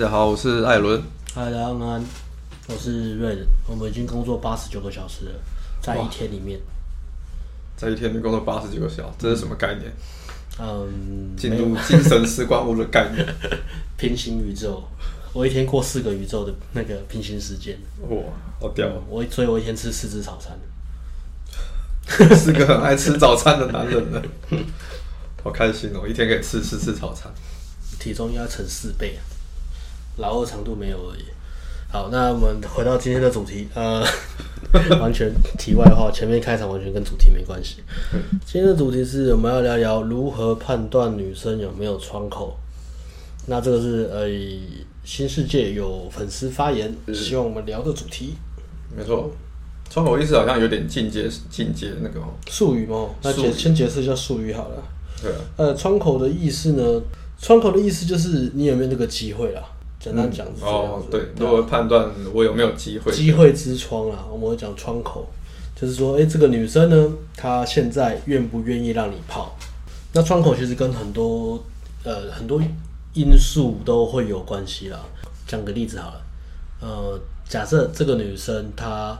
家好，我是艾伦。嗨，大家安安，我是瑞仁。我们已经工作八十九个小时了，在一天里面，在一天里工作八十九个小时，这是什么概念？嗯，进入精神时光屋的概念。平行宇宙，我一天过四个宇宙的那个平行时间。哇，好屌！我所以，我一天吃四只早餐。是个很爱吃早餐的男人呢。好开心哦！一天可以吃四次早餐，体重应该乘四倍啊！老二长度没有而已。好，那我们回到今天的主题，呃，完全题外话，前面开场完全跟主题没关系。今天的主题是我们要聊聊如何判断女生有没有窗口。那这个是呃，新世界有粉丝发言，希望我们聊的主题。没错，窗口意思好像有点进阶，进阶那个术语吗？那解先解释一下术语好了。对啊，呃，窗口的意思呢？窗口的意思就是你有没有那个机会啦。简单讲、嗯、哦，对，如何判断我有没有机会？机会之窗啊，我们会讲窗口，就是说，哎、欸，这个女生呢，她现在愿不愿意让你泡？那窗口其实跟很多呃很多因素都会有关系啦。讲个例子好了，呃，假设这个女生她，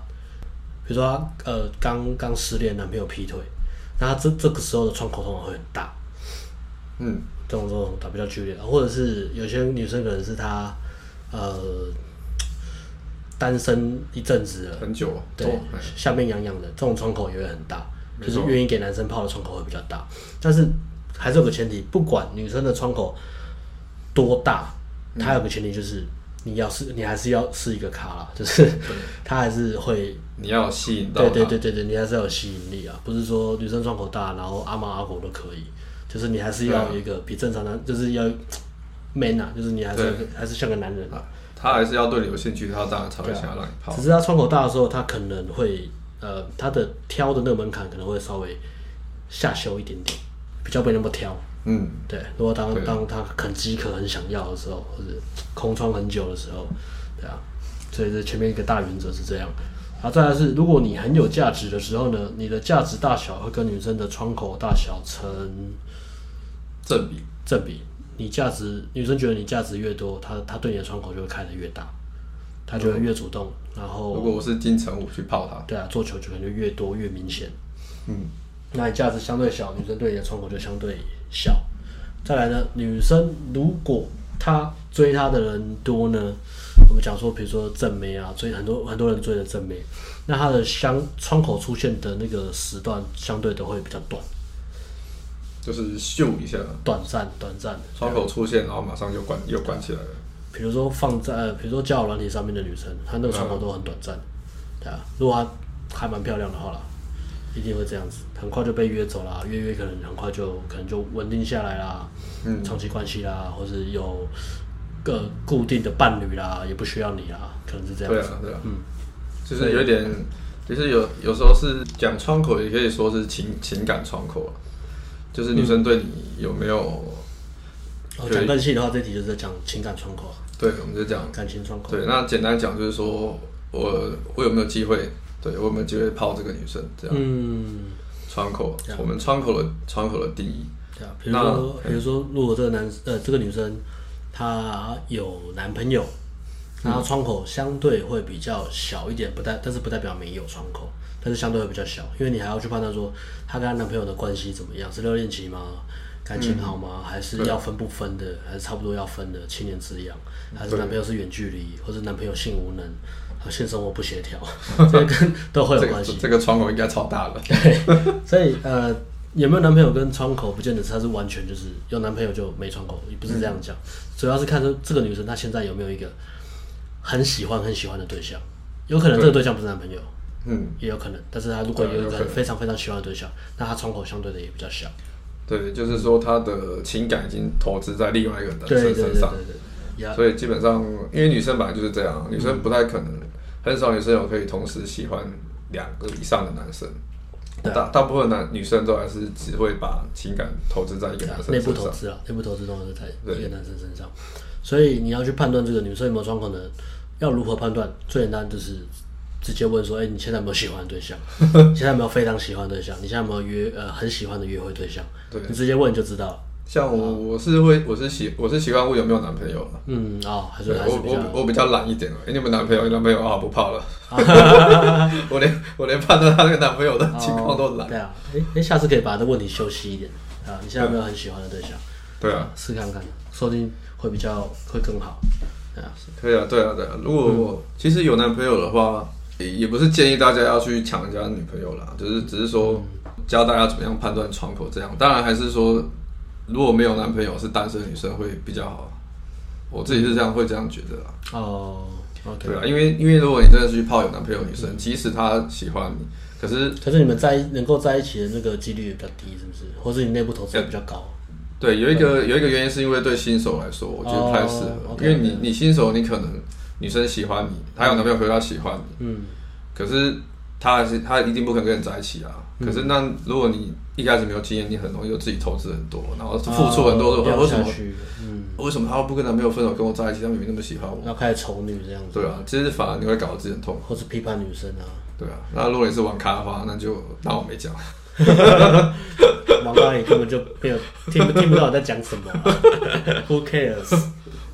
比如说她呃刚刚失恋，男朋友劈腿。那这这个时候的窗口通常会很大，嗯，这种这种打比较剧烈，或者是有些女生可能是她呃单身一阵子了，很久，对，下面痒痒的，这种窗口也会很大，就是愿意给男生泡的窗口会比较大，但是还是有个前提，不管女生的窗口多大，它有个前提就是。你要是你还是要是一个咖啦，就是他还是会你要吸引到，对对对对对，你还是要有吸引力啊，不是说女生窗口大，然后阿猫阿狗都可以，就是你还是要有一个比正常男，就是要 man 啊，就是你还是还是像个男人啊，他还是要对你有兴趣，他当然才会想要让你泡。只是他窗口大的时候，他可能会呃，他的挑的那个门槛可能会稍微下修一点点，比较没那么挑。嗯，对，如果当当他很饥渴、很想要的时候，或者空窗很久的时候，对啊，所以这前面一个大原则是这样。好，再来是，如果你很有价值的时候呢，你的价值大小会跟女生的窗口大小成正比。正比，你价值，女生觉得你价值越多，她她对你的窗口就会开得越大，她就会越主动。然后，如果我是金城武去泡她，对啊，做球就可能就越多越明显。嗯，那你价值相对小，女生对你的窗口就相对小，再来呢，女生如果她追她的人多呢，我们讲说，比如说正妹啊，追很多很多人追的正妹，那她的相窗口出现的那个时段相对都会比较短，就是秀一下，短暂短暂，窗口出现，然后马上就关又关起来了。比如说放在，比如说交友软体上面的女生，她那个窗口都很短暂，对啊，如果她还蛮漂亮的话啦。一定会这样子，很快就被约走了，约约可能很快就可能就稳定下来啦，嗯，长期关系啦，或是有个固定的伴侣啦，也不需要你啦，可能是这样子。对啊，对啊，嗯，就是有点，就是有有时候是讲窗口，也可以说是情情感窗口啊，就是女生对你有没有？哦，讲更细的话，这题就是在讲情感窗口啊。对，我们就讲感情窗口。对，那简单讲就是说我我有没有机会？对，我有没有机会泡这个女生这样。嗯，窗口，我们窗口的窗口的定义。对啊，比如说，比如说，如果这个男呃这个女生她有男朋友，然后窗口相对会比较小一点，不代但是不代表没有窗口，但是相对会比较小，因为你还要去判断说她跟她男朋友的关系怎么样，是热恋期吗？感情好吗？还是要分不分的？还是差不多要分的？七年之痒，还是男朋友是远距离，或者男朋友性无能？和性生活不协调，这跟 都会有关系、这个。这个窗口应该超大了。对，所以呃，有没有男朋友跟窗口，不见得是他是完全就是有男朋友就没窗口，也不是这样讲。嗯、主要是看这这个女生她现在有没有一个很喜欢很喜欢的对象，有可能这个对象不是男朋友，嗯，也有可能。但是他如果有一个非常非常喜欢的对象，那他窗口相对的也比较小。对，就是说他的情感已经投资在另外一个男生身上，所以基本上，因为女生本来就是这样，女生不太可能。很少女生有可以同时喜欢两个以上的男生，大大部分男女生都还是只会把情感投资在一个男生身上。内部投资啊，内部投资都是在一个男生身上。所以你要去判断这个女生有没有窗口呢？要如何判断？最简单就是直接问说：哎、欸，你现在有没有喜欢的对象？现在有没有非常喜欢的对象？你现在有没有约呃很喜欢的约会对象？对，你直接问就知道了。像我我是会我是喜我是习惯问有没有男朋友了。嗯哦，还是我我我比较懒一点了。哎，你们男朋友？有男朋友啊？不怕了。我连我连判断他那个男朋友的情况都懒。对啊，哎哎，下次可以把这问题修细一点啊。你现在有没有很喜欢的对象？对啊，试看看，说不定会比较会更好。对啊，对啊，对啊。如果我其实有男朋友的话，也不是建议大家要去抢人家女朋友啦，就是只是说教大家怎么样判断窗口这样。当然还是说。如果没有男朋友是单身女生会比较好，我自己是这样会这样觉得啦。哦对啊，因为因为如果你真的是去泡有男朋友女生，即使她喜欢你，可是可是你们在能够在一起的那个几率也比较低，是不是？或是你内部投资也比较高？对，有一个有一个原因是因为对新手来说，我觉得不太适合，因为你你新手你可能女生喜欢你，她有男朋友可是她喜欢你，嗯，可是她还是她一定不肯跟你在一起啊。可是那如果你一开始没有经验，你很容易就自己投资很多，然后付出很多的话，为什么？嗯，为什么她不跟男朋友分手，跟我在一起？她明明那么喜欢我，要开始丑女这样子。对啊，其实反而你会搞得自己很痛，或是批判女生啊。对啊，那如果你是玩咖的话，那就当我没讲。网咖你根本就没有听不听不到我在讲什么啊？Who cares？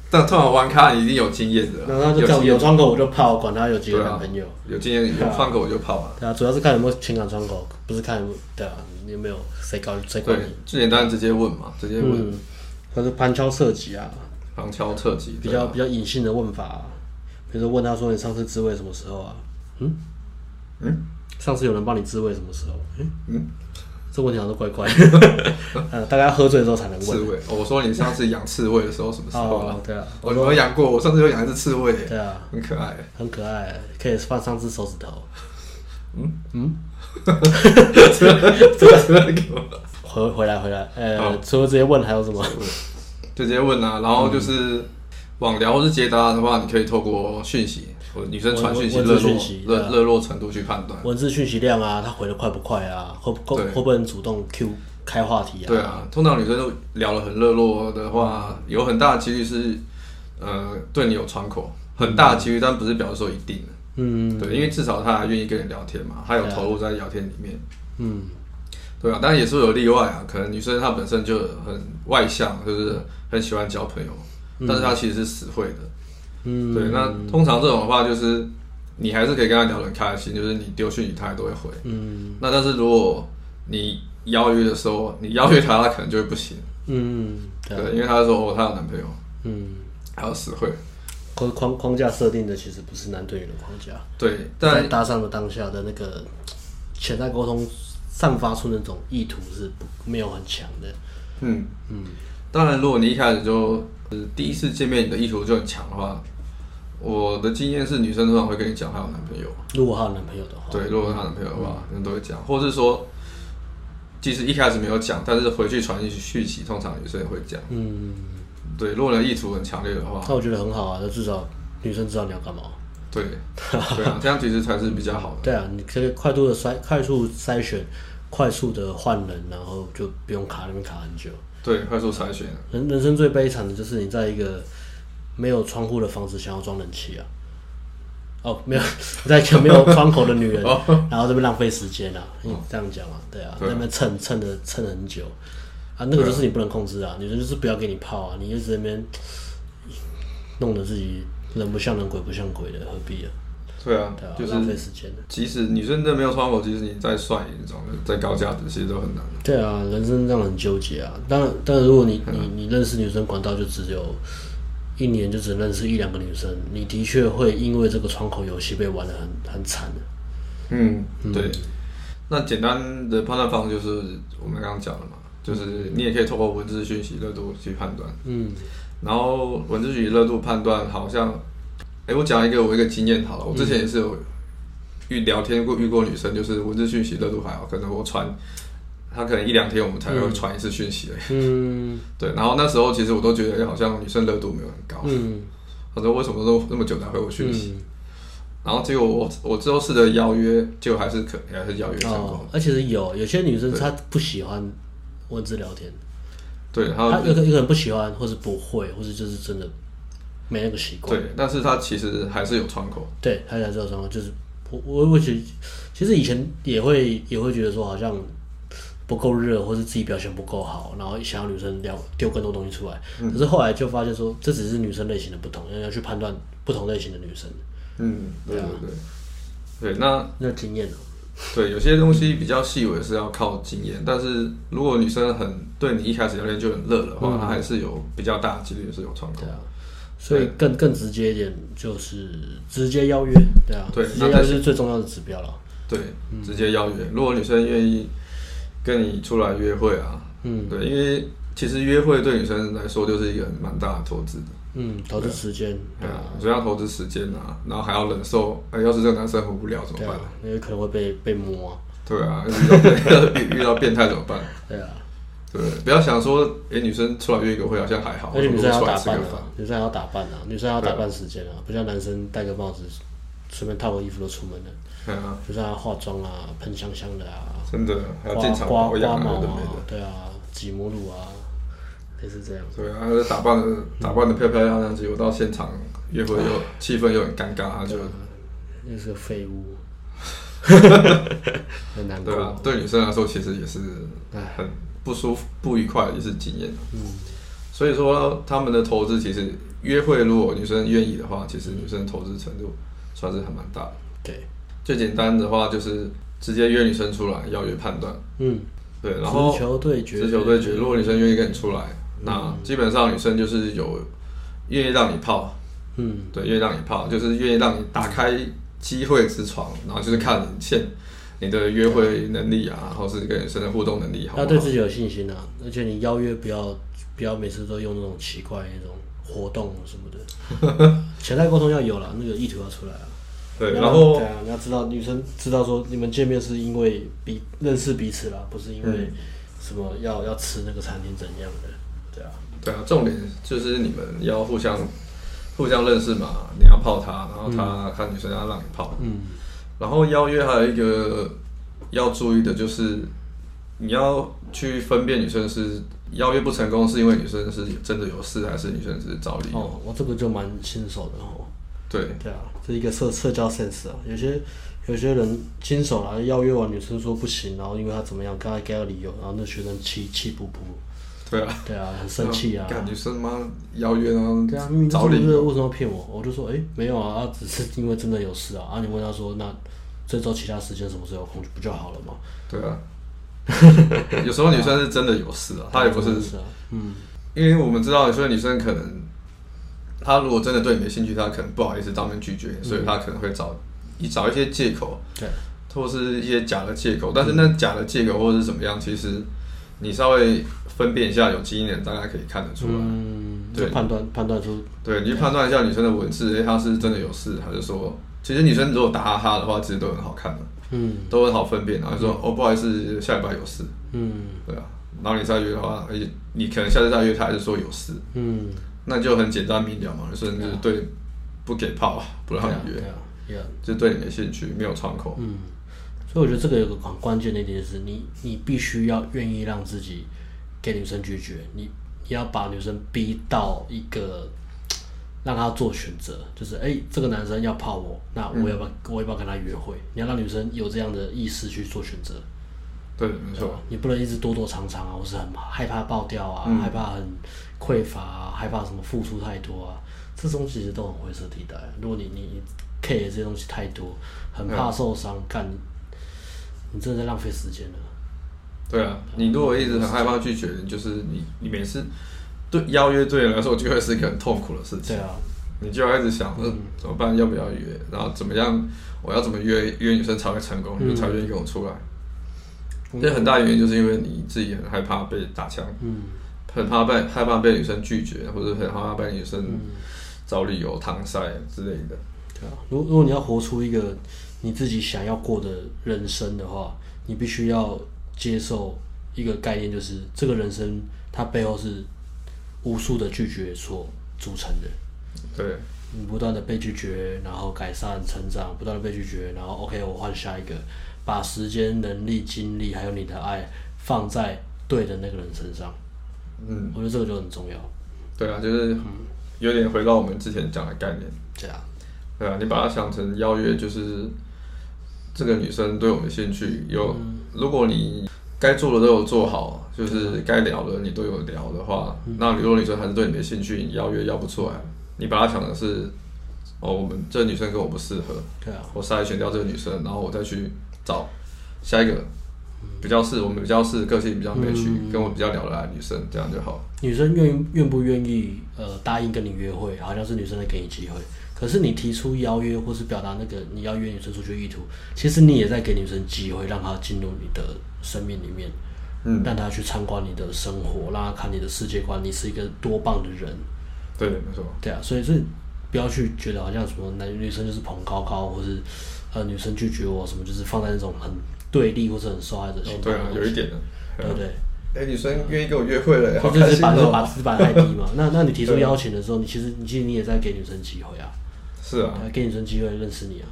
但通常玩咖一定有经验的，然后就讲有窗口我就泡，管他有几个男朋友，有经验有窗口我就泡啊。对啊，主要是看有没有情感窗口，不是看对啊，你有没有谁高谁高你。最简单直接问嘛，直接问。或是旁敲侧击啊，旁敲侧击，比较比较隐性的问法，比如说问他说你上次自慰什么时候啊？嗯嗯，上次有人帮你自慰什么时候？嗯嗯。这问题好像怪怪的，呃，大概喝醉的时候才能问。刺猬，我说你上次养刺猬的时候什么时候啊？对啊，我我养过，我上次有养一只刺猬。对啊，很可爱，很可爱，可以放上只手指头。嗯嗯，这个这个回回来回来，呃，除了直接问还有什么？就直接问啊，然后就是网聊或是接答的话，你可以透过讯息。女生传讯息热络热热络程度去判断文字讯息量啊，她回的快不快啊？会会会不会主动 Q 开话题啊？对啊，通常女生都聊得很热络的话，有很大的几率是呃对你有窗口，很大的几率，但不是表示说一定。嗯，对，因为至少她还愿意跟你聊天嘛，她有投入在聊天里面。嗯，对啊，当然也是有例外啊，可能女生她本身就很外向，就是很喜欢交朋友，但是她其实是死会的。嗯，对，那通常这种的话，就是你还是可以跟他聊得很开心，就是你丢讯息他也都会回。嗯，那但是如果你邀约的时候，你邀约他，他可能就会不行。嗯，对，因为他说哦，他有男朋友。嗯，还有实惠。框框框架设定的其实不是男对女的框架。对，在搭上的当下的那个潜在沟通散发出那种意图是不没有很强的。嗯嗯，当然，如果你一开始就第一次见面，你的意图就很强的话。我的经验是，女生通常会跟你讲她有男朋友。如果她有男朋友的话，对，如果她有男朋友的话，人、嗯、都会讲，或者是说，即使一开始没有讲，但是回去传讯息，通常女生也会讲。嗯，对，如果人意图很强烈的话，那我觉得很好啊，那至少女生知道你要干嘛。对，对啊，这样其实才是比较好的。对啊，你可以快速的筛，快速筛选，快速的换人，然后就不用卡那边卡很久。对，快速筛选。人人生最悲惨的就是你在一个。没有窗户的房子想要装冷气啊？哦，没有，在讲没有窗口的女人，然后这边浪费时间啊？你，这样讲啊？对啊，那边蹭蹭的蹭很久啊，那个就是你不能控制啊，女人就是不要给你泡啊，你就在那边弄得自己人不像人鬼不像鬼的，何必啊？对啊，就是浪费时间的。即使女生真的没有窗口，即使你再帅，你长得再高价值，其实都很难。对啊，人生这样很纠结啊。当然，但是如果你你你认识女生管道就只有。一年就只认识一两个女生，你的确会因为这个窗口游戏被玩的很很惨的。嗯，对。那简单的判断方式就是我们刚刚讲的嘛，就是你也可以透过文字讯息热度去判断。嗯。然后文字讯息热度判断，好像，哎、欸，我讲一个我一个经验好了，我之前也是有遇聊天过遇过女生，就是文字讯息热度还好，可能我传。他可能一两天我们才会传一次讯息而已。嗯，对。然后那时候其实我都觉得好像女生热度没有很高。嗯。他说为什么都那么久才回我讯息？嗯、然后结果我我之后试着邀约，结果还是可还是邀约成功。哦，而且是有有些女生她不喜欢文字聊天。对，她有可有可能不喜欢，或是不会，或是就是真的没那个习惯。对，但是她其实还是有窗口。对，她还是有窗口，就是我我我觉得其实以前也会也会觉得说好像。不够热，或是自己表现不够好，然后想要女生聊丢更多东西出来。嗯、可是后来就发现说，这只是女生类型的不同，要要去判断不同类型的女生。嗯，对对对，对，那那经验呢？对，有些东西比较细微是要靠经验，但是如果女生很对你一开始聊天就很热的话，嗯、她还是有比较大的几率是有窗口。对啊，所以更更直接一点就是直接邀约，对啊，对，直接邀约是最重要的指标了。对，直接邀约，如果女生愿意跟你出来约会啊，嗯，对，因为其实约会对女生来说就是一个蛮大的投资的。嗯，投资时间，对啊，主要投资时间啊，然后还要忍受，哎，要是这个男生很无聊怎么办？因为可能会被被摸。对啊，遇到 遇到变态怎么办？对啊，对，不要想说，哎，女生出来约一个会好像还好，而且女生要打扮啊，女生要打扮啊，女生要打扮时间啊，不像男生戴个帽子，随便套个衣服都出门了。对啊，就是要化妆啊，喷香香的啊，真的，还要进场保养啊，对啊，挤母乳啊。也是这样，对啊，他打扮的打扮的漂漂亮亮，结果到现场约会又气氛又很尴尬，他就那是个废物，很难过。对啊，对女生来说其实也是很不舒服、不愉快，也是经验。嗯，所以说他们的投资其实约会，如果女生愿意的话，其实女生投资程度算是还蛮大的。对，最简单的话就是直接约女生出来邀约判断。嗯，对，然后直球对决，直球对决，如果女生愿意跟你出来。那基本上女生就是有愿意让你泡，嗯，对，愿意让你泡，就是愿意让你打开机会之窗，然后就是看你现你的约会能力啊，或是跟女生的互动能力好不好？要对自己有信心啊，而且你邀约不要不要每次都用那种奇怪那种活动什么的，潜在沟通要有了，那个意图要出来啊。对，然后对啊，你要知道女生知道说你们见面是因为彼认识彼此啦，不是因为什么要要吃那个餐厅怎样的。对啊，对啊，重点就是你们要互相互相认识嘛，你要泡她，然后她看女生要让你泡，嗯，然后邀约还有一个要注意的就是，你要去分辨女生是邀约不成功是因为女生是真的有事，还是女生只是找理由。哦，我这个就蛮新手的哦。对对啊，这是一个社社交 sense 啊，有些有些人新手啊，邀约完女生说不行，然后因为她怎么样，刚才给她理由，然后那学生气气不不。对啊，对啊，很生气啊！女生吗？邀约啊，对啊，找理由为什么要骗我？我就说，哎，没有啊，只是因为真的有事啊。啊，你问他说，那这周其他时间什么时候有空不就好了吗？对啊，有时候女生是真的有事啊，她也不是，嗯，因为我们知道有些女生可能，她如果真的对你没兴趣，她可能不好意思当面拒绝，所以她可能会找一找一些借口，对，或是一些假的借口。但是那假的借口或者是怎么样，其实你稍微。分辨一下有经验大概可以看得出来。嗯，对，判断判断出。对，你去判断一下女生的文字，哎，她是真的有事，还是说，其实女生如果打哈哈的话，其实都很好看的。嗯，都很好分辨。然后说，哦，不好意思，下礼拜有事。嗯，对啊。然后你再约的话，而且你可能下次再约，她还是说有事。嗯，那就很简单明了嘛，就是对不给炮，不让你约，就对你没兴趣，没有窗口。嗯，所以我觉得这个有个很关键的一点是你，你必须要愿意让自己。给女生拒绝你，你要把女生逼到一个让他做选择，就是哎、欸，这个男生要泡我，那我要不要、嗯、我要不要跟他约会？你要让女生有这样的意识去做选择。对，没错。你不能一直躲躲藏藏啊，或是很害怕爆掉啊，嗯、害怕很匮乏啊，害怕什么付出太多啊，这种其实都很灰色地带。如果你你 care 这些东西太多，很怕受伤，干、嗯，你真的在浪费时间了。对啊，你如果一直很害怕拒绝，就是你你每次对邀约对你来说就会是一个很痛苦的事情。对啊，你就要一直想，嗯，怎么办？要不要约？然后怎么样？我要怎么约约女生才会成功？女生才愿意跟我出来？这很大原因就是因为你自己很害怕被打枪，嗯，很怕被害怕被女生拒绝，或者很害怕被女生找理由搪塞之类的。对啊，如如果你要活出一个你自己想要过的人生的话，你必须要。接受一个概念，就是这个人生它背后是无数的拒绝所组成的。对，你不断的被拒绝，然后改善成长，不断的被拒绝，然后 OK，我换下一个，把时间、能力、精力还有你的爱放在对的那个人身上。嗯，我觉得这个就很重要。对啊，就是有点回到我们之前讲的概念。这样。对啊，你把它想成邀约，就是这个女生对我们兴趣有。如果你该做的都有做好，就是该聊的你都有聊的话，嗯、那如果女生还是对你没兴趣，你邀约邀不出来，你把她想的是，哦，我们这个女生跟我不适合，对啊，我筛选掉这个女生，然后我再去找下一个比较适我们比较适个性比较 match、嗯、跟我比较聊得来的女生，这样就好。女生愿愿不愿意呃答应跟你约会，好像是女生在给你机会。可是你提出邀约或是表达那个你要约女生出去意图，其实你也在给女生机会，让她进入你的生命里面，嗯，让他去参观你的生活，让他看你的世界观，你是一个多棒的人。对，没错。对啊，所以是不要去觉得好像什么男女生就是捧高高，或是呃女生拒绝我什么，就是放在那种很对立或者很受害者心态。对啊，有一点的，对不对？哎、欸，女生愿意跟我约会了，或者是把把把把太低嘛？那那你提出邀请的时候，你其实你其实你也在给女生机会啊。是啊，给女生机会认识你啊，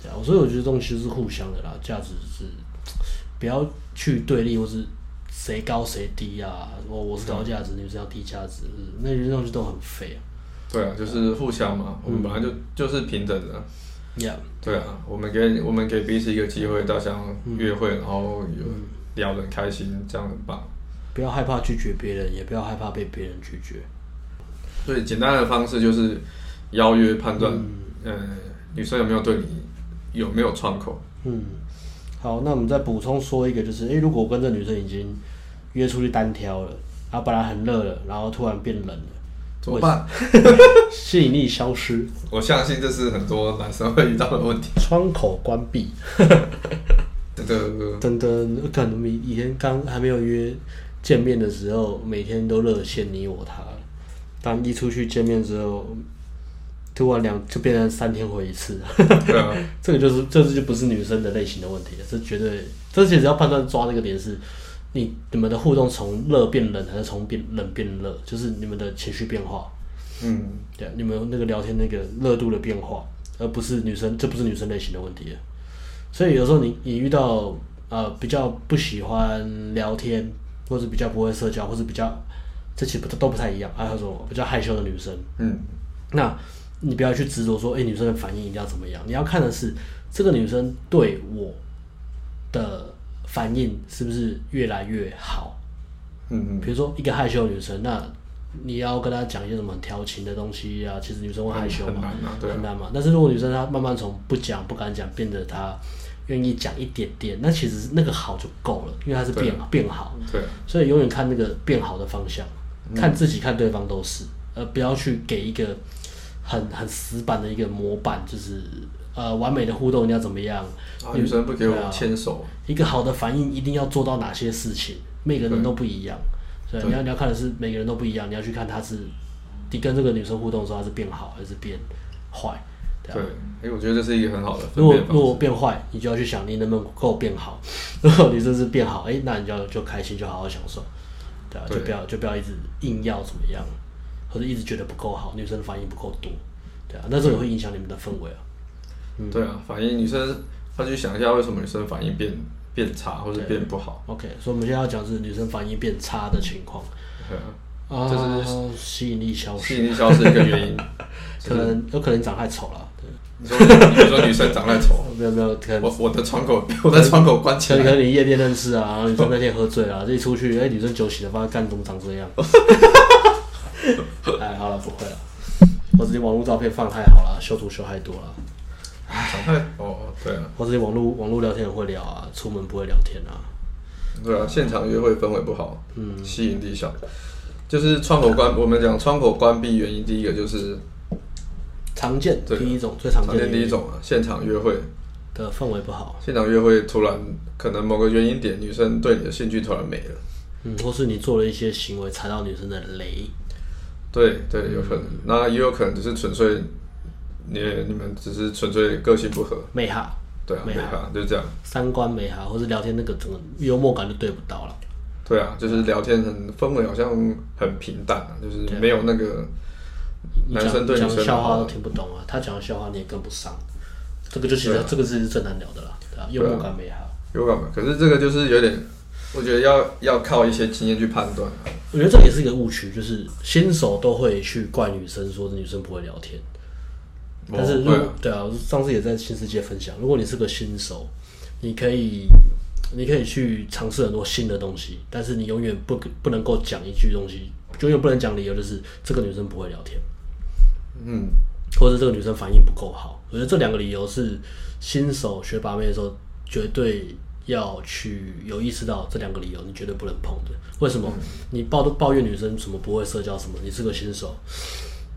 对啊，所以我觉得东西是互相的啦，价值是不要去对立或是谁高谁低啊，我我是高价值，你是要低价值，那些东西都很废啊。对啊，就是互相嘛，我们本来就就是平等的。Yeah，对啊，我们给我们给彼此一个机会，大家约会，然后有聊得很开心，这样很棒。不要害怕拒绝别人，也不要害怕被别人拒绝。最简单的方式就是。邀约判断，嗯，呃，女生有没有对你有没有窗口？嗯，好，那我们再补充说一个，就是，诶，如果我跟这女生已经约出去单挑了，然后本来很热了，然后突然变冷了，怎么办？吸引力消失。我相信这是很多男生会遇到的问题。窗口关闭。等等等等，可能以以前刚还没有约见面的时候，每天都热线你我他，当一出去见面之后。突然两就变成三天回一次，对啊，这个就是这是就不是女生的类型的问题了，这绝对，这其实要判断抓这个点是，你你们的互动从热变冷还是从变冷变热，就是你们的情绪变化，嗯，对，你们那个聊天那个热度的变化，而不是女生，这不是女生类型的问题，所以有时候你你遇到呃比较不喜欢聊天，或者比较不会社交，或者比较这其实都不太一样，还有什么比较害羞的女生，嗯，那。你不要去执着说，哎、欸，女生的反应一定要怎么样？你要看的是这个女生对我的反应是不是越来越好。嗯嗯。比如说一个害羞的女生，那你要跟她讲一些什么调情的东西啊？其实女生会害羞嘛，很难嘛，对啊，很难嘛。但是如果女生她慢慢从不讲、不敢讲，变得她愿意讲一点点，那其实那个好就够了，因为她是变变好。对。所以永远看那个变好的方向，看自己、看对方都是，而不要去给一个。很很死板的一个模板，就是呃完美的互动一定要怎么样？啊、女生不给我牵手、啊。一个好的反应一定要做到哪些事情？每个人都不一样，所以你要你要看的是每个人都不一样，你要去看他是你跟这个女生互动的时候，他是变好还是变坏？对，因为我觉得这是一个很好的。如果如果变坏，你就要去想你能不能够变好。如果你这是变好，哎、欸，那你就要就开心，就好好享受，对啊，对就不要就不要一直硬要怎么样。或者一直觉得不够好，女生反应不够多，对啊，那这也会影响你们的氛围啊。嗯，对啊，反应女生，她去想一下为什么女生反应变变差或者变不好。OK，所以我们现在要讲是女生反应变差的情况。对啊，啊，就是吸引力消失。吸引力消失一个原因，可能有可能长太丑了。对，你说你说女生长太丑？没有没有，可能我我的窗口我的窗口关起来。可能你夜店认识啊，女生那天喝醉了，这一出去，哎，女生酒醒了，发现干怎么长这样？不会了。我自己网络照片放太好了，修图修太多了。长太哦，对啊。我自己网络网络聊天很会聊啊，出门不会聊天啊。对啊，现场约会氛围不好，嗯，吸引力小。就是窗口关，我们讲窗口关闭原因，第一个就是常见，第一种最常见第一种啊，现场约会的氛围不好。现场约会突然可能某个原因点，女生对你的兴趣突然没了，嗯，或是你做了一些行为踩到女生的雷。对对，有可能，那也有可能只是纯粹，你你们只是纯粹个性不合，没哈，对啊，没哈，就是这样，三观没哈，或者聊天那个整个幽默感就对不到了，对啊，就是聊天很氛围好像很平淡啊，就是没有那个男生对女生讲笑话都听不懂啊，他讲的笑话你也跟不上，这个就其实这个是最难聊的啦，对啊，幽默感没哈，幽默感，可是这个就是有点。我觉得要要靠一些经验去判断。我觉得这也是一个误区，就是新手都会去怪女生，说女生不会聊天。但是如对啊，上次也在新世界分享，如果你是个新手，你可以你可以去尝试很多新的东西，但是你永远不不能够讲一句东西，永远不能讲理由，就是这个女生不会聊天，嗯，或者这个女生反应不够好。我觉得这两个理由是新手学把妹的时候绝对要去有意识到这两个理由，你绝对不能碰的。为什么？嗯、你抱都抱怨女生什么不会社交什么？你是个新手，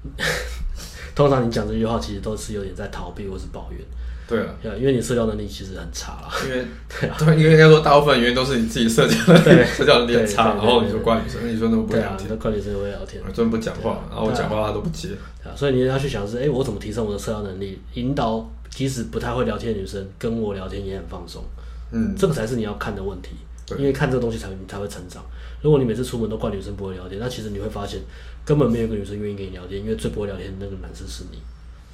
通常你讲这句话其实都是有点在逃避或是抱怨。对啊，对，因为你社交能力其实很差啦。因为 对啊，因为应该说大部分原因都是你自己社交能力，社交能力很差，然后你就怪女生，你说那么不聊天，怪女生会聊天，专门不讲话，然后我讲话她都不接。啊，所以你要去想是，哎，我怎么提升我的社交能力，引导即使不太会聊天的女生跟我聊天也很放松。嗯，这个才是你要看的问题，因为看这个东西才你才会成长。如果你每次出门都怪女生不会聊天，那其实你会发现根本没有一个女生愿意跟你聊天，因为最不会聊天的那个男生是你。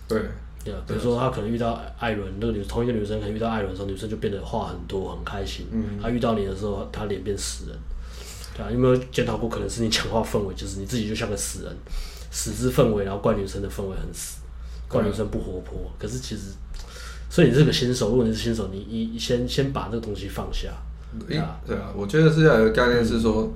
对。对啊，比如说他可能遇到艾伦，那个女同一个女生可能遇到艾伦的时候，女生就变得话很多，很开心。嗯，他遇到你的时候，他脸变死人。对啊，有没有检讨过？可能是你讲话氛围，就是你自己就像个死人，死之氛围，然后怪女生的氛围很死，怪女生不活泼。可是其实，所以你是个新手，如果你是新手，你你先先把这个东西放下。对啊，对啊，我觉得是要有一个概念是说，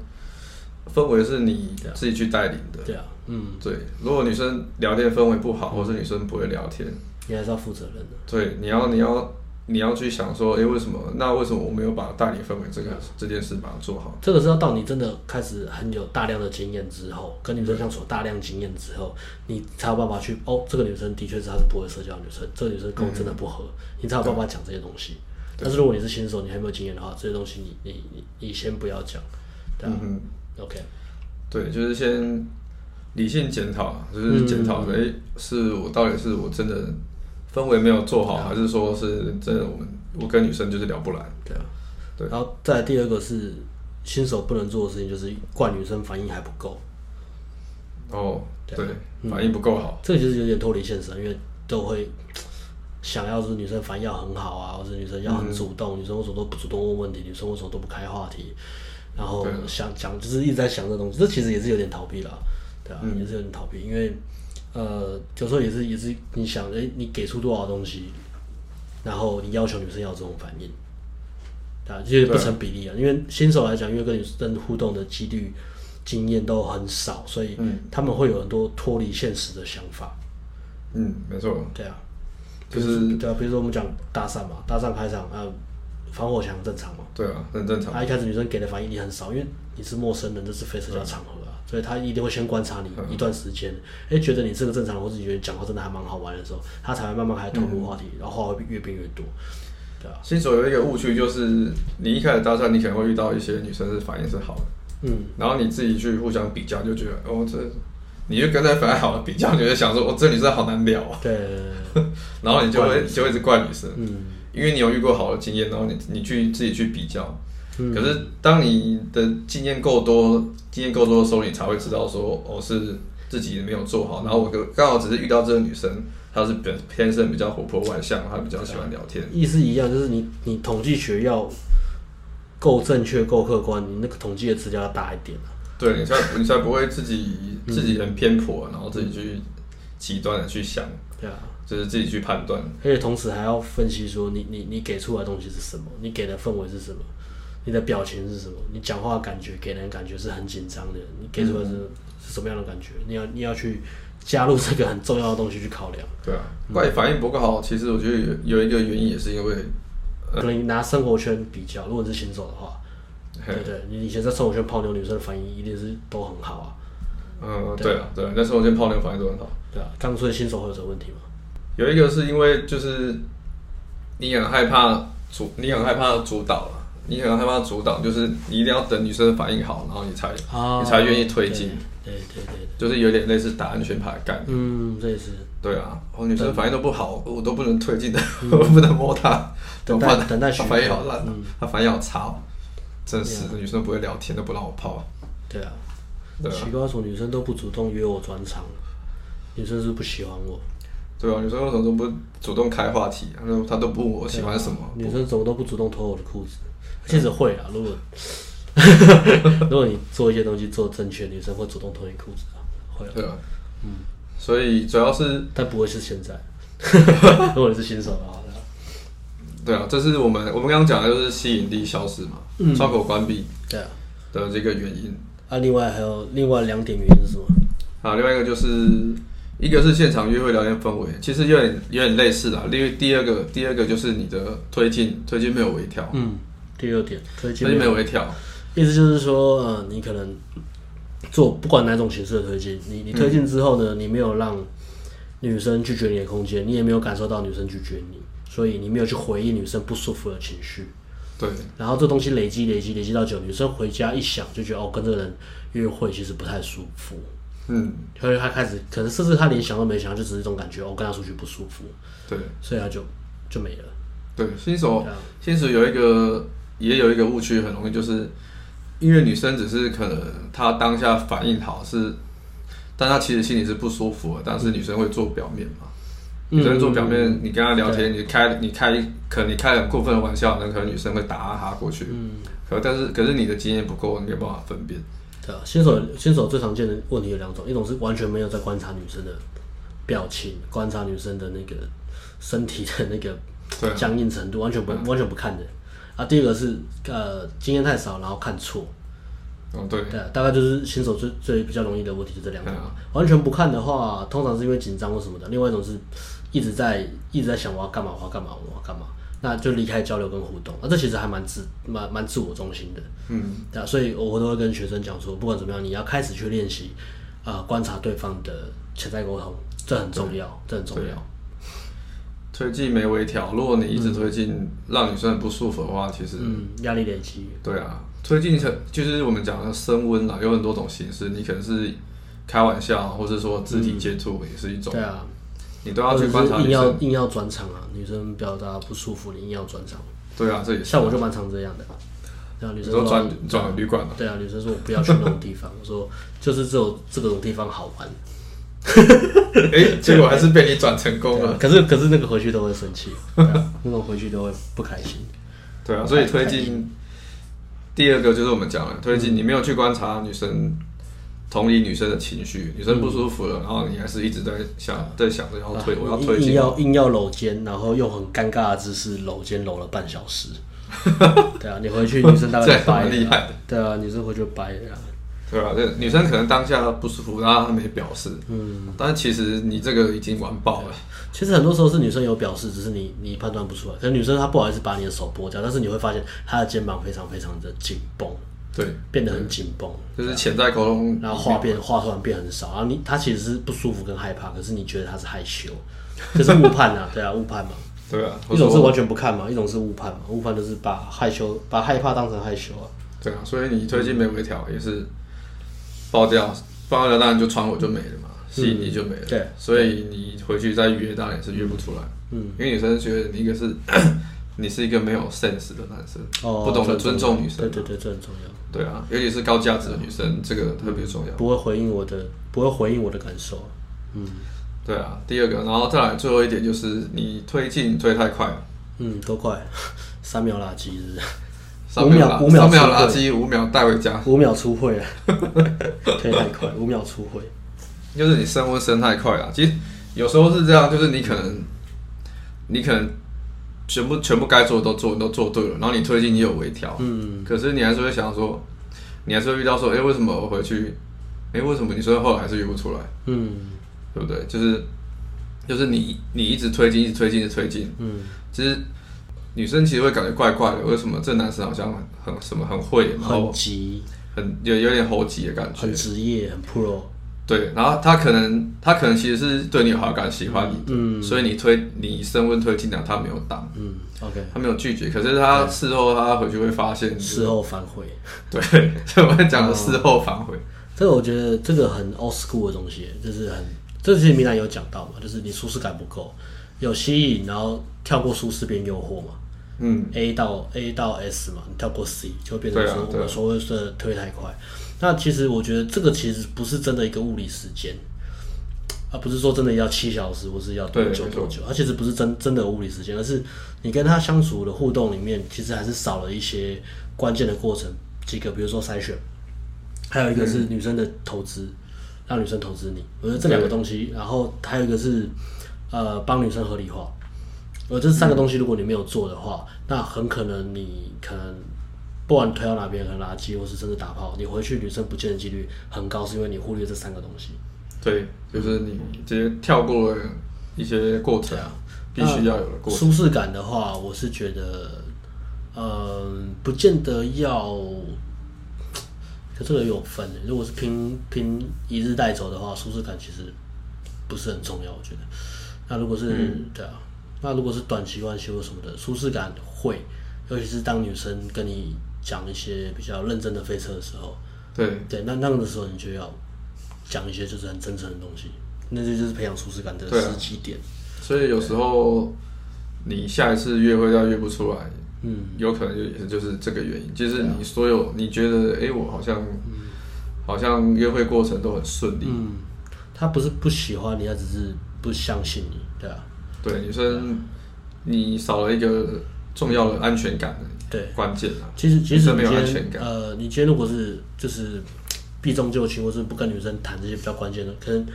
氛围是你自己去带领的。对啊。嗯，对，如果女生聊天氛围不好，或是女生不会聊天，你还是要负责任的。对，你要你要你要去想说，哎，为什么？那为什么我没有把大理氛围这个这件事把它做好？这个是要到你真的开始很有大量的经验之后，跟女生相处大量经验之后，你才有办法去哦，这个女生的确是她是不会社交的女生，这个女生跟我真的不合，你才有办法讲这些东西。但是如果你是新手，你还没有经验的话，这些东西你你你你先不要讲，对啊，OK，对，就是先。理性检讨，就是检讨，哎、嗯欸，是我到底是我真的氛围没有做好，嗯、还是说是真的我们我跟女生就是聊不来？对啊，对。然后再第二个是新手不能做的事情，就是怪女生反应还不够。哦，对，反应不够好，这个其实有点脱离现实，因为都会想要是女生反应要很好啊，或者女生要很主动，嗯、女生为什么都不主动问问题？女生为什么都不开话题？然后想讲就是一直在想这东西，这其实也是有点逃避了。对啊，嗯、也是有点逃避，因为，呃，有时候也是也是你想，哎、欸，你给出多少东西，然后你要求女生要这种反应，对啊，这些不成比例啊。因为新手来讲，因为跟女生互动的几率、经验都很少，所以他们会有很多脱离现实的想法。嗯，没错。对啊，就是对啊，比如说我们讲搭讪嘛，搭讪开场啊，防火墙正常嘛。对啊，很正常。他、啊、一开始女生给的反应你很少，因为你是陌生人，这是非社交场合。所以他一定会先观察你一段时间，哎、嗯，觉得你是个正常人，或者你觉得讲话真的还蛮好玩的时候，他才会慢慢开始投入话题，嗯、然后话会越变越多。对啊。新手有一个误区就是，你一开始搭讪，你可能会遇到一些女生是反应是好的，嗯，然后你自己去互相比较，就觉得哦，这你就跟那反应好的比较，你就想说，哦，这女生好难聊啊。对。然后你就会就会一直怪女生，嗯，因为你有遇过好的经验，然后你你去自己去比较。可是，当你的经验够多，经验够多的时候，你才会知道说，我、哦、是自己没有做好。然后我刚好只是遇到这个女生，她是本天生比较活泼外向，她比较喜欢聊天。意思一样，就是你你统计学要够正确、够客观，你那个统计的资料要大一点。对，你才你才不会自己自己很偏颇，然后自己去极端的去想。对啊，就是自己去判断，而且同时还要分析说你，你你你给出来的东西是什么，你给的氛围是什么。你的表情是什么？你讲话的感觉给人感觉是很紧张的，你给出来是是什么样的感觉？你要你要去加入这个很重要的东西去考量。对啊，怪反应不够好，其实我觉得有有一个原因也是因为，可能你拿生活圈比较，如果你是新手的话，对对，你以前在生活圈泡妞，女生的反应一定是都很好啊。嗯，对啊，对，在生活圈泡妞反应都很好。对啊，刚说新手会有这个问题吗？有一个是因为就是你很害怕主，你很害怕主导了。你可能害怕阻挡，就是你一定要等女生的反应好，然后你才、oh, 你才愿意推进。对对对，就是有点类似打安全牌的概念。嗯，这也是。对啊，哦，女生反应都不好，我都不能推进的，我不能摸她。等待等待，她反应好烂，她反应好差，真是女生不会聊天，都不让我泡。对啊，奇怪，为什么女生都不主动约我转场？女生是不喜欢我。对啊，女生为什么都不主动开话题？她都她都不问我喜欢什么。女生怎么都不主动脱我的裤子？其实会啊，如果 如果你做一些东西做正确，女生会主动脱你裤子啊，会啊。对啊，嗯，所以主要是，但不会是现在。如果你是新手的话，对啊，这是我们我们刚刚讲的就是吸引力消失嘛，嗯、窗口关闭，对啊的这个原因。啊，另外还有另外两点原因是什么？啊，另外一个就是一个是现场约会聊天氛围，其实有点有点类似啦。另外第二个第二个就是你的推进推进没有微调。嗯，第二点推进推进没有微调，意思就是说，呃，你可能做不管哪种形式的推进，你你推进之后呢，嗯、你没有让女生拒绝你的空间，你也没有感受到女生拒绝你，所以你没有去回应女生不舒服的情绪。对，然后这东西累积累积累积到久，女生回家一想就觉得哦，跟这个人约会其实不太舒服。嗯，所以他开始可能甚至他连想都没想，就只是一种感觉，我、哦、跟他出去不舒服。对，所以他就就没了。对，新手新手有一个也有一个误区，很容易就是因为女生只是可能她当下反应好是，但她其实心里是不舒服的，但是女生会做表面嘛。女生做表面，嗯、你跟她聊天，你开你开可能你开很过分的玩笑，那可能女生会打哈哈过去。嗯，可但是可是你的经验不够，你没有办法分辨。对啊，新手新手最常见的问题有两种，一种是完全没有在观察女生的表情，观察女生的那个身体的那个僵硬程度，完全不完全不看的。啊，第二个是呃经验太少，然后看错。哦，对。对啊，大概就是新手最最比较容易的问题就这两种。完全不看的话，通常是因为紧张或什么的。另外一种是一直在一直在想我要干嘛，我要干嘛，我要干嘛。那就离开交流跟互动，啊，这其实还蛮自蛮蛮自我中心的，嗯，对啊，所以我都会跟学生讲说，不管怎么样，你要开始去练习，啊、呃，观察对方的潜在沟通，这很重要，这很重要。推进没微调，如果你一直推进，嗯、让女生很不舒服的话，其实，嗯，压力累积。对啊，推进成就是我们讲的升温啦，有很多种形式，你可能是开玩笑，或者说肢体接触也是一种，嗯、对啊。你都要去观察硬要硬要转场啊！女生表达不舒服，你硬要转场。对啊，这也是。像我就蛮常这样的。然后，女生说转转旅馆了。对啊，女生说我不要去那种地方，我说就是这种这种地方好玩。哎，结果还是被你转成功了。可是可是那个回去都会生气，那种回去都会不开心。对啊，所以推进第二个就是我们讲了，推进你没有去观察女生。同理女生的情绪，女生不舒服了，嗯、然后你还是一直在想，在想着要推，啊、我要推进，硬要硬要搂肩，然后用很尴尬的姿势搂肩搂了半小时。对啊，你回去女生大概掰了。厉害。对啊，女生回去掰了。对啊，这女生可能当下不舒服，然后她没表示。嗯。但是其实你这个已经完爆了。其实很多时候是女生有表示，只是你你判断不出来。可能女生她不好意思把你的手拨掉，但是你会发现她的肩膀非常非常的紧绷。对，变得很紧绷，就是潜在沟通，然后话变话突然变很少，然后你她其实是不舒服跟害怕，可是你觉得她是害羞，这是误判啊，对啊，误判嘛，对啊，一种是完全不看嘛，一种是误判嘛，误判就是把害羞把害怕当成害羞啊，对啊，所以你推进没微调也是爆掉，爆掉当然就穿我就没了嘛，吸引力就没了，对，所以你回去再约当然也是约不出来，嗯，因为女生觉得你一个是 你是一个没有 sense 的男生，哦不懂得尊重女生，对对对，这很重要。对啊，尤其是高价值的女生，这个特别重要。不会回应我的，不会回应我的感受。嗯，对啊。第二个，然后再来最后一点就是你推进推太快。嗯，多快？三秒垃圾是？三秒五秒垃圾，五秒带回家。五秒出会啊！推太快，五秒出会。就是你升温升太快了。其实有时候是这样，就是你可能，你可能。全部全部该做的都做都做对了，然后你推进你有微调，嗯，可是你还是会想说，你还是会遇到说，哎、欸，为什么我回去，哎、欸，为什么你说后来还是约不出来，嗯，对不对？就是就是你你一直推进，一直推进，一直推进，嗯，其实女生其实会感觉怪怪的，为什么这男生好像很很什么很会，然后很急，很有有点猴急的感觉，很职业，很 pro。对，然后他可能他可能其实是对你有好感，喜欢你，嗯，所以你推你升温推进来，他没有挡，嗯，OK，他没有拒绝，可是他事后他回去会发现事后反悔，对，所以我们讲的事后反悔，这个我觉得这个很 old school 的东西，就是很，这其实明兰有讲到嘛，就是你舒适感不够，有吸引，然后跳过舒适变诱惑嘛，嗯，A 到 A 到 S 嘛，你跳过 C 就会变成说我们所谓的推太快。那其实我觉得这个其实不是真的一个物理时间，而不是说真的要七小时或是要多久多久，它其实不是真真的物理时间，而是你跟他相处的互动里面，其实还是少了一些关键的过程几个，比如说筛选，还有一个是女生的投资，嗯、让女生投资你，我觉得这两个东西，然后还有一个是呃帮女生合理化，而这三个东西，如果你没有做的话，嗯、那很可能你可能不管推到哪边，可能垃圾，或是甚至打炮，你回去女生不见的几率很高，是因为你忽略这三个东西。对，就是你直接跳过了一些过程，啊，必须要有的过程。舒适感的话，我是觉得，嗯，不见得要。可这个有分的，如果是拼拼一日带走的话，舒适感其实不是很重要，我觉得。那如果是、嗯、对啊，那如果是短期关系或什么的，舒适感会，尤其是当女生跟你讲一些比较认真的飞车的时候，对对，那那个时候你就要讲一些就是很真诚的东西，那这就是培养舒适感的时机点。所以有时候你下一次约会要约不出来。嗯，有可能就也是就是这个原因，就是你所有、啊、你觉得，哎、欸，我好像、嗯、好像约会过程都很顺利。嗯，他不是不喜欢你，他只是不相信你，对啊。对，女生，你少了一个重要的安全感的关键啊。其实其实没有安全感。呃，你今天如果是就是 避重就轻，或是不跟女生谈这些比较关键的，可能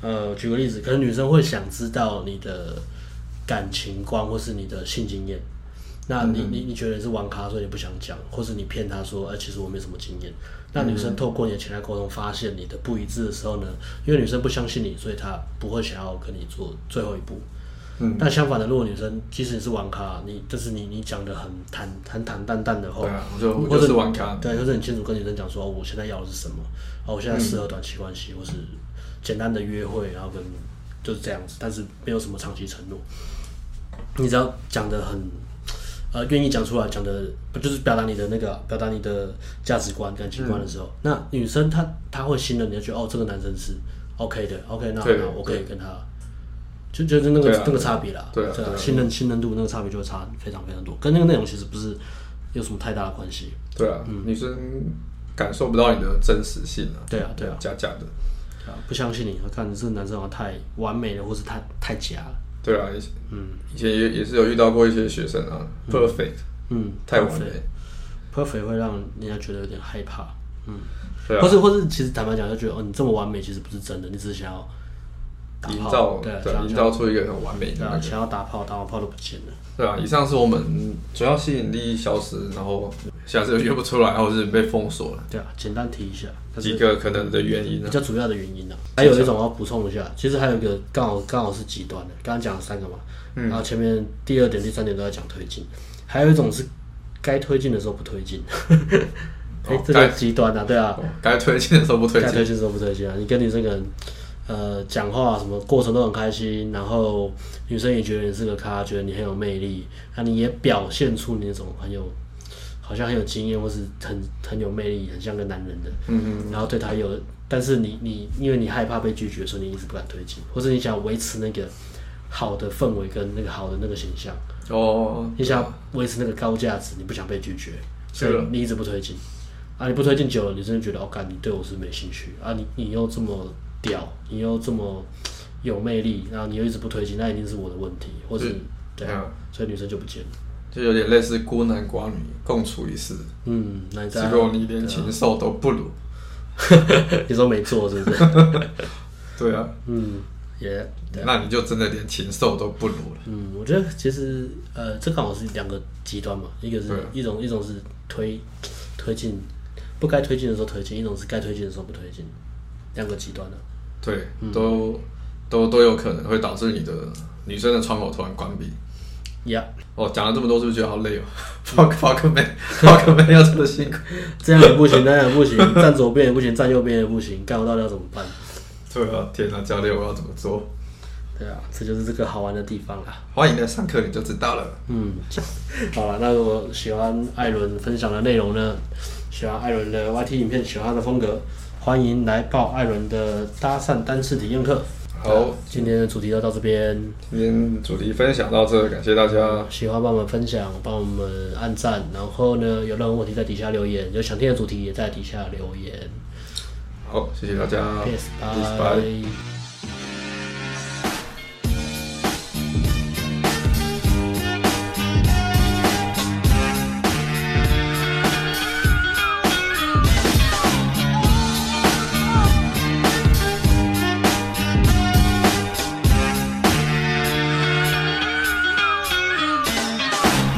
呃，举个例子，可能女生会想知道你的感情观，或是你的性经验。那你你你觉得你是玩咖，所以你不想讲，或是你骗她说，哎、欸，其实我没什么经验。那女生透过你的潜在沟通，发现你的不一致的时候呢，因为女生不相信你，所以她不会想要跟你做最后一步。嗯。但相反的，如果女生即使你是玩咖，你就是你你讲的很坦很坦淡淡的话，对啊，我就我就是玩咖。对，或是很清楚跟女生讲说，哦，我现在要的是什么？哦，我现在适合短期关系，或是简单的约会，然后跟就是这样子，但是没有什么长期承诺。你只要讲的很。呃，愿意讲出来讲的，不就是表达你的那个，表达你的价值观、感情观的时候，嗯、那女生她她会信任你，就觉得哦，这个男生是 OK 的，OK，那那我可以跟他，就就是那个、啊、那个差别啦，对啊，对啊，信任信任度那个差别就会差非常非常多，跟那个内容其实不是有什么太大的关系。对啊，嗯，女生感受不到你的真实性啊，对啊，对啊，假假的，啊，不相信你，我看你这个男生好像太完美了，或是太太假了。对啊，嗯，以前也也是有遇到过一些学生啊，perfect，嗯，太完美，perfect 会让人家觉得有点害怕，嗯，对啊，或是或是其实坦白讲，就觉得哦，你这么完美其实不是真的，你只是想要营造，对，营造出一个很完美的，想要打炮，打完炮都不见了。对啊，以上是我们主要吸引力消失，然后下次又约不出来，或者是被封锁了。对啊，简单提一下几个可能的原因，比较主要的原因呢。还有一种我要补充一下，其实还有一个刚好刚好是极端的，刚刚讲了三个嘛，嗯然后前面第二点、第三点都在讲推进，还有一种是该推进的时候不推进。哎，这个极端啊，对啊，该推进的时候不推进，该推进的时候不推进啊，你跟你这个人。呃，讲话什么过程都很开心，然后女生也觉得你是个咖，觉得你很有魅力，那你也表现出你那种很有，好像很有经验，或是很很有魅力，很像个男人的，嗯嗯，然后对他有，但是你你因为你害怕被拒绝，所以你一直不敢推进，或者你想维持那个好的氛围跟那个好的那个形象，哦，你想维持那个高价值，你不想被拒绝，所以你一直不推进，啊，你不推进久了，你真的觉得哦，干，你对我是没兴趣。啊，你你又这么。屌，你又这么有魅力，然后你又一直不推进，那一定是我的问题，或是对啊，所以女生就不见了，就有点类似孤男寡女共处一室。嗯，那你结果你连禽兽都不如，你说没错是不是？对啊，嗯，也、yeah，那你就真的连禽兽都不如了。嗯，我觉得其实呃，这刚好是两个极端嘛，一个是一种一种是推推进，不该推进的时候推进，一种是该推进的时候不推进。两个极端的，对，嗯、都都都有可能会导致你的女生的窗口突然关闭。呀，哦，讲了这么多，是不是觉得好累哦？跑跑个妹，跑个妹要这么辛苦，这样也不行，那样也不行，站左边也不行，站右边也不行，干我到底要怎么办？对啊，天哪，教练，我要怎么做？对啊，这就是这个好玩的地方啦。欢迎来上课，你就知道了。嗯，好了，那我喜欢艾伦分享的内容呢，喜欢艾伦的 YT 影片，喜欢他的风格。欢迎来报艾伦的搭讪单次体验课。好，今天的主题就到这边。今天主题分享到这，感谢大家。喜欢帮我们分享，帮我们按赞，然后呢，有任何问题在底下留言，有想听的主题也在底下留言。好，谢谢大家。拜拜。